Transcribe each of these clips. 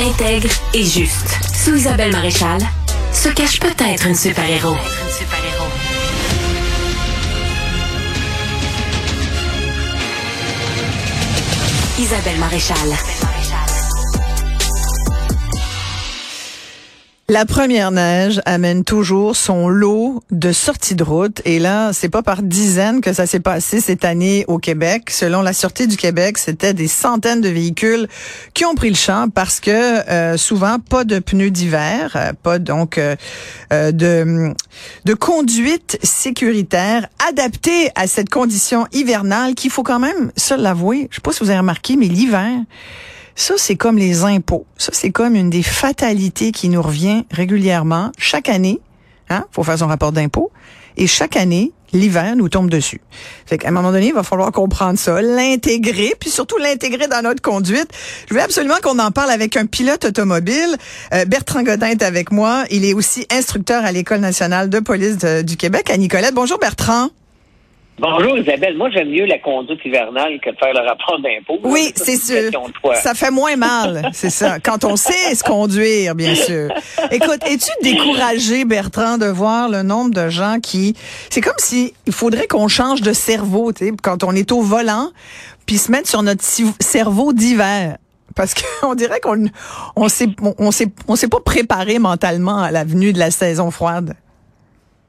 Intègre et juste. Sous Isabelle Maréchal se cache peut-être une super-héros. Isabelle Maréchal. La première neige amène toujours son lot de sorties de route et là, c'est pas par dizaines que ça s'est passé cette année au Québec. Selon la Sûreté du Québec, c'était des centaines de véhicules qui ont pris le champ parce que euh, souvent pas de pneus d'hiver, euh, pas donc euh, de de conduite sécuritaire adaptée à cette condition hivernale qu'il faut quand même se l'avouer. Je sais pas si vous avez remarqué mais l'hiver ça, c'est comme les impôts. Ça, c'est comme une des fatalités qui nous revient régulièrement chaque année. Hein? Faut faire son rapport d'impôt. Et chaque année, l'hiver nous tombe dessus. Fait qu'à un moment donné, il va falloir comprendre ça, l'intégrer, puis surtout l'intégrer dans notre conduite. Je veux absolument qu'on en parle avec un pilote automobile. Euh, Bertrand Godin est avec moi. Il est aussi instructeur à l'École nationale de police du Québec à Nicolette. Bonjour Bertrand. Bonjour Isabelle, moi j'aime mieux la conduite hivernale que de faire le rapport d'impôt. Oui, c'est sûr. Ça fait moins mal, c'est ça. Quand on sait se conduire, bien sûr. Écoute, es-tu découragé, Bertrand, de voir le nombre de gens qui... C'est comme si il faudrait qu'on change de cerveau, tu sais, quand on est au volant, puis se mettre sur notre cerveau d'hiver parce qu'on dirait qu'on on s'est on s'est on s'est pas préparé mentalement à la venue de la saison froide.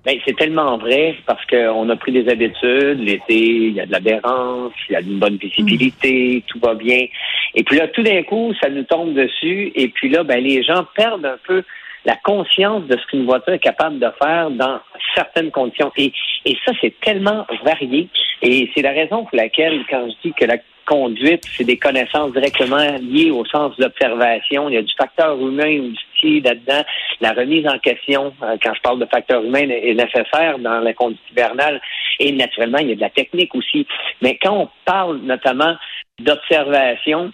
Ben, c'est tellement vrai parce qu'on a pris des habitudes. L'été, il y a de l'adhérence, il y a une bonne visibilité, mm. tout va bien. Et puis là, tout d'un coup, ça nous tombe dessus. Et puis là, ben, les gens perdent un peu la conscience de ce qu'une voiture est capable de faire dans certaines conditions. Et, et ça, c'est tellement varié. Et c'est la raison pour laquelle, quand je dis que la conduite, c'est des connaissances directement liées au sens de l'observation. Il y a du facteur humain aussi là-dedans. La remise en question, euh, quand je parle de facteur humain, est nécessaire dans la conduite hivernale. Et naturellement, il y a de la technique aussi. Mais quand on parle notamment d'observation,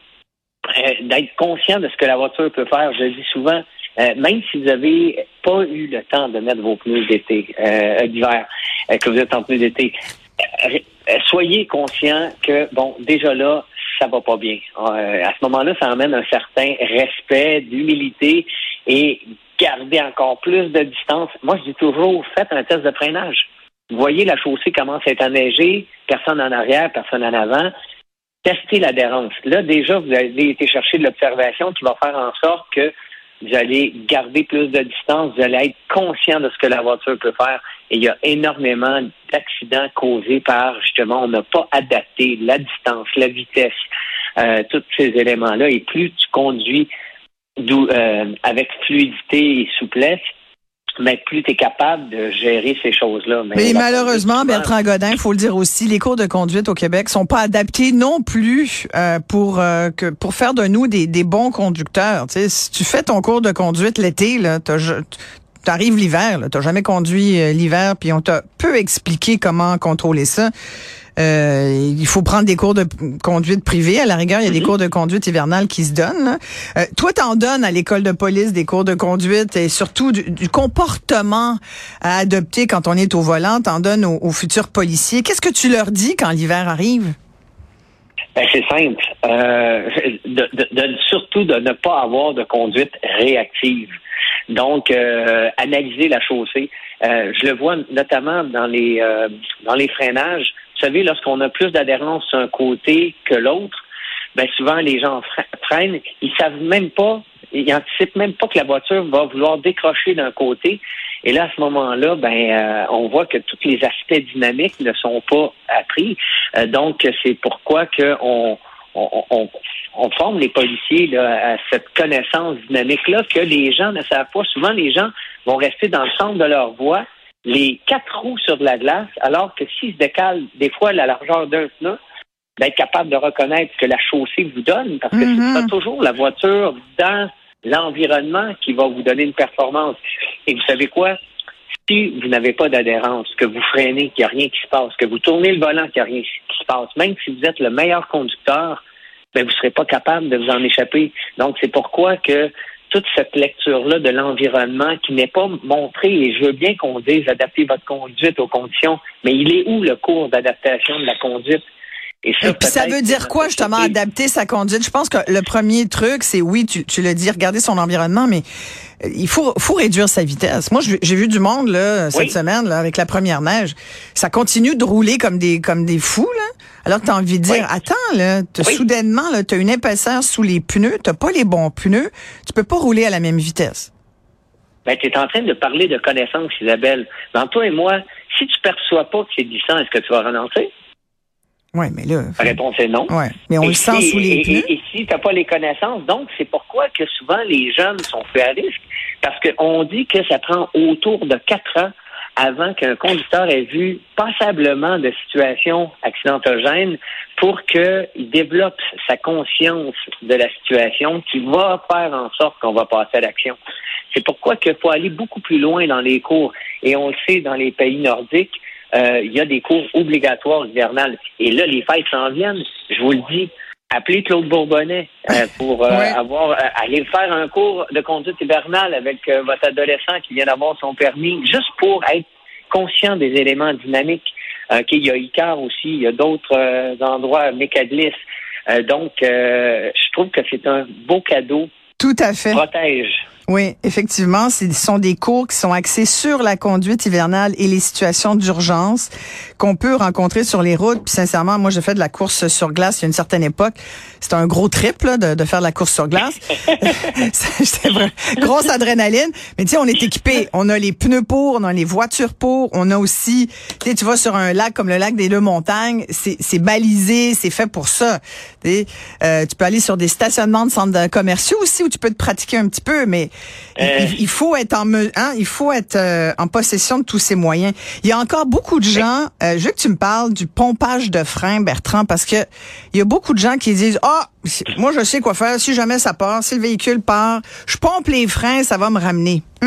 euh, d'être conscient de ce que la voiture peut faire, je dis souvent, euh, même si vous n'avez pas eu le temps de mettre vos pneus d'été, d'hiver, que vous êtes en pneus d'été, euh, soyez conscient que, bon, déjà là, ça va pas bien. Euh, à ce moment-là, ça amène un certain respect, d'humilité et garder encore plus de distance. Moi, je dis toujours, faites un test de freinage. Vous voyez, la chaussée commence à être enneigée, personne en arrière, personne en avant. Testez l'adhérence. Là, déjà, vous avez été chercher de l'observation qui va faire en sorte que vous allez garder plus de distance, vous allez être conscient de ce que la voiture peut faire. Et il y a énormément d'accidents causés par, justement, on n'a pas adapté la distance, la vitesse, euh, tous ces éléments-là. Et plus tu conduis euh, avec fluidité et souplesse, mais plus tu es capable de gérer ces choses-là. Mais, malheureusement, Bertrand Godin, il faut le dire aussi, les cours de conduite au Québec sont pas adaptés non plus euh, pour euh, que pour faire de nous des, des bons conducteurs. Tu si tu fais ton cours de conduite l'été, là, t'arrives l'hiver, t'as jamais conduit euh, l'hiver, puis on t'a peu expliqué comment contrôler ça. Euh, il faut prendre des cours de conduite privée. À la rigueur, il y a des mhm. cours de conduite hivernale qui se donnent. Euh, toi, t'en donnes à l'école de police des cours de conduite et surtout du, comportement à adopter quand on est au volant. T'en donnes aux, futurs policiers. Qu'est-ce que tu leur dis quand l'hiver arrive? Ben, c'est simple. Euh, de, surtout de ne pas avoir de conduite réactive. Donc, euh, analyser la chaussée. Euh, je le vois notamment dans les dans les freinages. Vous savez, lorsqu'on a plus d'adhérence d'un côté que l'autre, ben souvent les gens freinent, ils savent même pas, ils anticipent même pas que la voiture va vouloir décrocher d'un côté. Et là, à ce moment-là, ben, euh, on voit que tous les aspects dynamiques ne sont pas appris. Euh, donc, c'est pourquoi que on, on, on, forme les policiers à cette connaissance dynamique-là que les gens ne savent pas. Souvent, les gens vont rester dans le centre de leur voie, les quatre roues sur de la glace, alors que s'ils se décalent des fois la largeur d'un pneu, d'être capable de reconnaître ce que la chaussée vous donne, parce que ce sera mm-hmm. toujours la voiture dans l'environnement qui va vous donner une performance. Et vous savez quoi? Si vous n'avez pas d'adhérence, que vous freinez, qu'il n'y a rien qui se passe, que vous tournez le volant, qu'il n'y a rien qui se passe, même si vous êtes le meilleur conducteur, ben, vous ne serez pas capable de vous en échapper. Donc, c'est pourquoi que toute cette lecture-là de l'environnement qui n'est pas montrée, et je veux bien qu'on dise adapter votre conduite aux conditions, mais il est où le cours d'adaptation de la conduite? Et ça, ça veut dire quoi, justement, adapter sa conduite? Je pense que le premier truc, c'est oui, tu, tu le dis, regarder son environnement, mais euh, il faut, faut réduire sa vitesse. Moi, j'ai vu du monde là, cette semaine là, avec la première neige. Ça continue de rouler comme des, comme des fous. Là, alors que tu as envie de dire, attends, là, soudainement, tu as une épaisseur sous les pneus, tu pas les bons pneus, tu peux pas rouler à la même vitesse. Ben, tu es en train de parler de connaissance, Isabelle. Dans toi et moi, si tu perçois pas que c'est glissant, est-ce que tu vas renoncer? Oui, mais là. La réponse est non. Ouais, mais on le sent sous les pneus. Et, si tu n'as pas les connaissances, donc c'est pourquoi que souvent les jeunes sont faits à risque. Parce qu'on dit que ça prend autour de quatre ans avant qu'un conducteur ait vu passablement de situations accidentogènes pour qu'il développe sa conscience de la situation qui va faire en sorte qu'on va passer à l'action. C'est pourquoi qu'il faut aller beaucoup plus loin dans les cours. Et on le sait dans les pays nordiques, il y a des cours obligatoires hivernales. Et là, les fêtes s'en viennent. Je vous le dis, appelez Claude Bourbonnais euh, pour euh, avoir aller faire un cours de conduite hivernale avec votre adolescent qui vient d'avoir son permis, juste pour être conscient des éléments dynamiques. il y a Icar aussi, il y a d'autres endroits, Mécadlis. donc, je trouve que c'est un beau cadeau. Tout à fait. Protège. Oui, effectivement, ce sont des cours qui sont axés sur la conduite hivernale et les situations d'urgence qu'on peut rencontrer sur les routes. Puis sincèrement, moi, j'ai fait de la course sur glace il y a une certaine époque. C'était un gros trip de, de, faire de la course sur glace. C'était grosse adrénaline. Mais tu sais, on est équipé. On a les pneus pour, on a les voitures pour, on a aussi, tu sais, tu vas sur un lac comme le lac des Deux Montagnes, c'est balisé, c'est fait pour ça. Euh, tu peux aller sur des stationnements de centres commerciaux aussi où tu peux te pratiquer un petit peu, mais euh. il, faut être en hein, il faut être euh, en possession de tous ces moyens. Il y a encore beaucoup de gens. Euh, je veux que tu me parles du pompage de frein, Bertrand, parce que il y a beaucoup de gens qui disent ah moi je sais quoi faire. Si jamais ça part, si le véhicule part, je pompe les freins, ça va me ramener.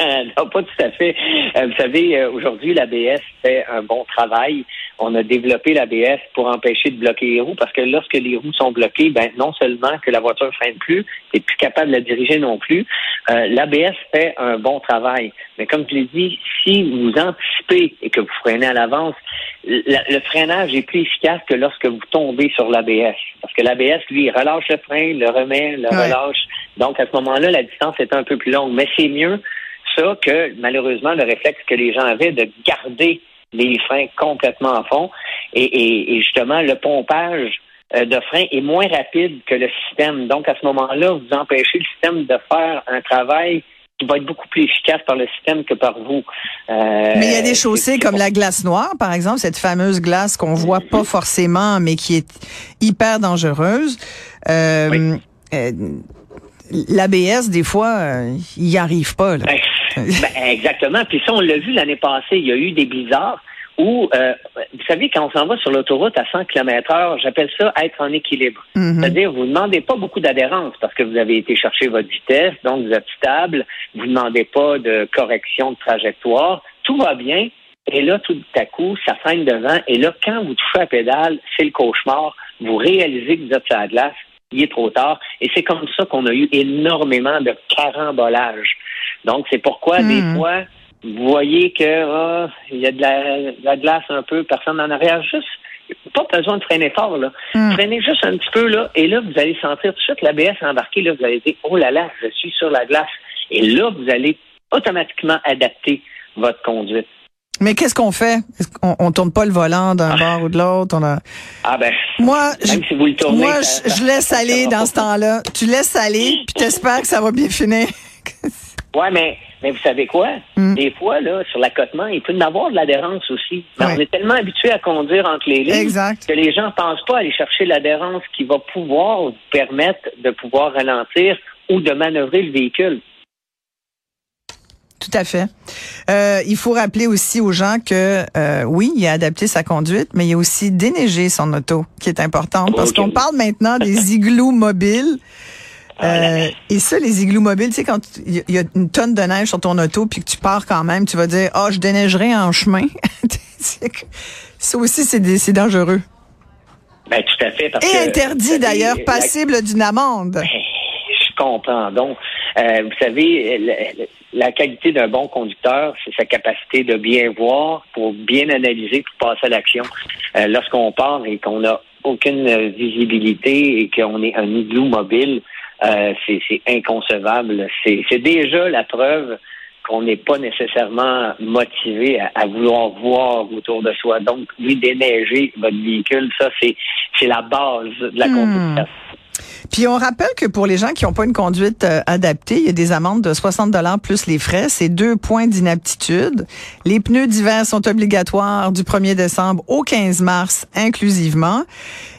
non, pas tout à fait. vous savez, aujourd'hui l'ABS fait un bon travail on a développé l'ABS pour empêcher de bloquer les roues parce que lorsque les roues sont bloquées, ben non seulement que la voiture freine plus, tu plus capable de la diriger non plus. Euh, L'ABS fait un bon travail. Mais comme je l'ai dit, si vous anticipez et que vous freinez à l'avance, le, freinage est plus efficace que lorsque vous tombez sur l'ABS. Parce que l'ABS, lui, relâche le frein, le remet, le relâche. Donc, à ce moment-là, la distance est un peu plus longue. Mais c'est mieux ça que, malheureusement, le réflexe que les gens avaient de garder les freins complètement à fond. Et, justement, le pompage euh, de frein est moins rapide que le système. Donc, à ce moment-là, vous empêchez le système de faire un travail qui va être beaucoup plus efficace par le système que par vous. Euh, mais il y a des chaussées comme la glace noire, par exemple, cette fameuse glace qu'on voit pas forcément, mais qui est hyper dangereuse. Euh, L'ABS, des fois, il n'y arrive pas. Là. Ben, ben, exactement. Puis ça, on l'a vu l'année passée. Il y a eu des blizzards où, euh, vous savez, quand on s'en va sur l'autoroute à 100 km heure, j'appelle ça être en équilibre. Mhm. C'est-à-dire, vous ne demandez pas beaucoup d'adhérence parce que vous avez été chercher votre vitesse, donc vous êtes stable. Vous ne demandez pas de correction de trajectoire. Tout va bien. Et là, tout à coup, ça freine devant. Et là, quand vous touchez à pédale, c'est le cauchemar. Vous réalisez que vous êtes sur la glace. Il est trop tard. Et c'est comme ça qu'on a eu énormément de carambolages. Donc, c'est pourquoi des hmm. fois, vous voyez que ah, il y a de la, glace un peu, personne en arrière, juste pas besoin de freiner fort, là. Hmm. Freinez juste un petit peu, là, et là, vous allez sentir tout de suite l'ABS embarqué, là, vous allez dire, oh là là, je suis sur la glace. Et là, vous allez automatiquement adapter votre conduite. Mais qu'est-ce qu'on fait? Est-ce qu'on on tourne pas le volant d'un bord ou de l'autre? On a... Ah ben, Moi, je, si vous le tournez, moi, ça- je, je laisse aller dans ce temps-là. Tu laisses aller, puis t'espères que ça va bien finir. Ouais, mais, mais vous savez quoi? Mm. Des fois, là, sur l'accotement, il peut y en avoir de l'adhérence aussi. Mais Ouais. On est tellement habitué à conduire entre les lignes Exact. que les gens pensent pas aller chercher l'adhérence qui va pouvoir vous permettre de pouvoir ralentir ou de manœuvrer le véhicule. Tout à fait. Euh, il faut rappeler aussi aux gens que euh, oui, il a adapté sa conduite, mais il a aussi déneigé son auto, qui est importante, parce qu'on parle maintenant des igloos mobiles. Euh, et ça, les igloos mobiles, tu sais, quand il y a- il y a une tonne de neige sur ton auto, puis que tu pars quand même, tu vas dire, ah, je déneigerai en chemin. Ça aussi, c'est dangereux. Ben, tout à fait. Parce Et que, interdit d'ailleurs, la- passible d'une amende. Je comprends donc. Euh, vous savez, la, qualité d'un bon conducteur, c'est sa capacité de bien voir, pour bien analyser, pour passer à l'action. Euh, Lorsqu'on part et qu'on n'a aucune visibilité et qu'on est un igloo mobile, euh, c'est inconcevable. C'est déjà la preuve qu'on n'est pas nécessairement motivé à, à vouloir voir autour de soi. Donc, oui, déneiger votre véhicule, ça, c'est c'est la base de la Hmm. conduite. Puis on rappelle que pour les gens qui n'ont pas une conduite euh, adaptée, il y a des amendes de 60 dollars plus les frais. C'est deux points d'inaptitude. Les pneus d'hiver sont obligatoires du 1er décembre au 15 mars inclusivement.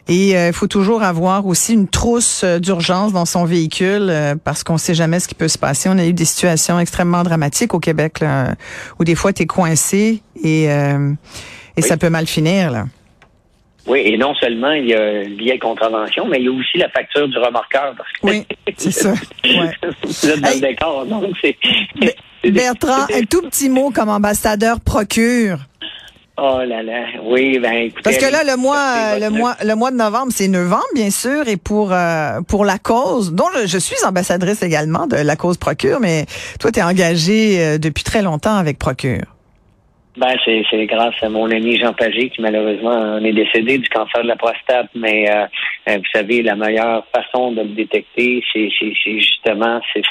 Et euh, il faut toujours avoir aussi une trousse euh, d'urgence dans son véhicule euh, parce qu'on sait jamais ce qui peut se passer. On a eu des situations extrêmement dramatiques au Québec là, où des fois tu es coincé et, euh, et ça peut mal finir. Là. Oui, et non seulement il y a le billet de contravention, mais il y a aussi la facture du remorqueur. Parce que Oui, c'est ça. Ouais. vous êtes dans Hey. le décor, donc c'est... Bertrand, un tout petit mot comme ambassadeur procure. Oh là là, oui, ben écoutez... Parce que là, le mois, sortez le mois, le mois de novembre, c'est novembre, bien sûr, et pour euh, pour la cause, dont je, je suis ambassadrice également de la cause Procure, mais toi, tu es engagée euh, depuis très longtemps avec Procure. Ben, c'est, c'est grâce à mon ami Jean Pagé qui malheureusement en est décédé du cancer de la prostate. Mais euh, euh, vous savez, la meilleure façon de le détecter, c'est, c'est, c'est justement c'est,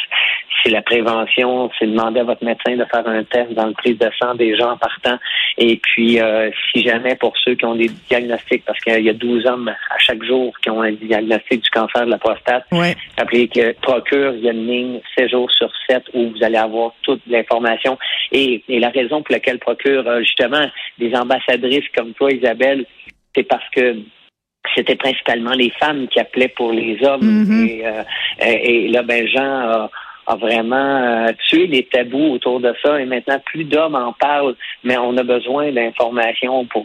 c'est la prévention, c'est demander à votre médecin de faire un test dans le prise de sang des gens partant. Et puis, euh, si jamais pour ceux qui ont des diagnostics, parce qu'il y a 12 hommes à chaque jour qui ont un diagnostic du cancer de la prostate, Ouais. Rappelez que Procure, il y a une ligne 7 jours sur 7 où vous allez avoir toute l'information. Et, et la raison pour laquelle Procure a justement des ambassadrices comme toi, Isabelle, c'est parce que c'était principalement les femmes qui appelaient pour les hommes. Mhm. et, euh, et, et là, ben, Jean a, a vraiment euh, tué les tabous autour de ça. Et maintenant, plus d'hommes en parlent, mais on a besoin d'informations pour,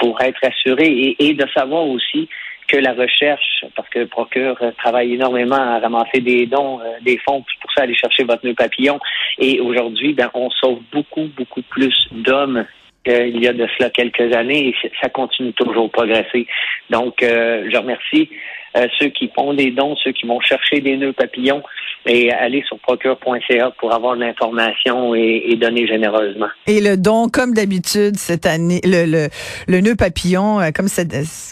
pour être assuré et, et de savoir aussi que la recherche, parce que Procure euh, travaille énormément à ramasser des dons, euh, des fonds pour ça aller chercher votre nœud papillon. Et aujourd'hui, ben, on sauve beaucoup, beaucoup plus d'hommes qu'il y a de cela quelques années et ça continue toujours de progresser. Donc, euh, je remercie euh, ceux qui font des dons, ceux qui vont chercher des nœuds papillons et aller sur procure.ca pour avoir de l'information et, et donner généreusement. Et le don, comme d'habitude, cette année, le, le, le nœud papillon, euh, comme,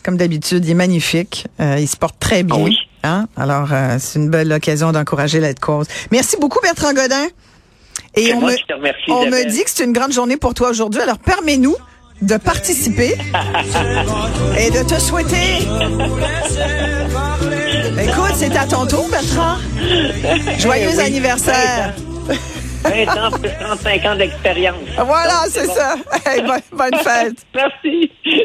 comme d'habitude, il est magnifique. Euh, il se porte très bien. Ah oui. Hein? Alors, c'est une belle occasion d'encourager la cause. Merci beaucoup, Bertrand Godin. Et on moi me, qui te remercie, on me Isabelle. dit que c'est une grande journée pour toi aujourd'hui. Alors, permets-nous de participer et de te souhaiter. Écoute, c'est à ton tour, Bertrand. Joyeux Eh oui. anniversaire. 20 ans plus 35 ans d'expérience. Voilà, c'est bon. ça. Hey, bonne, bonne fête. Merci.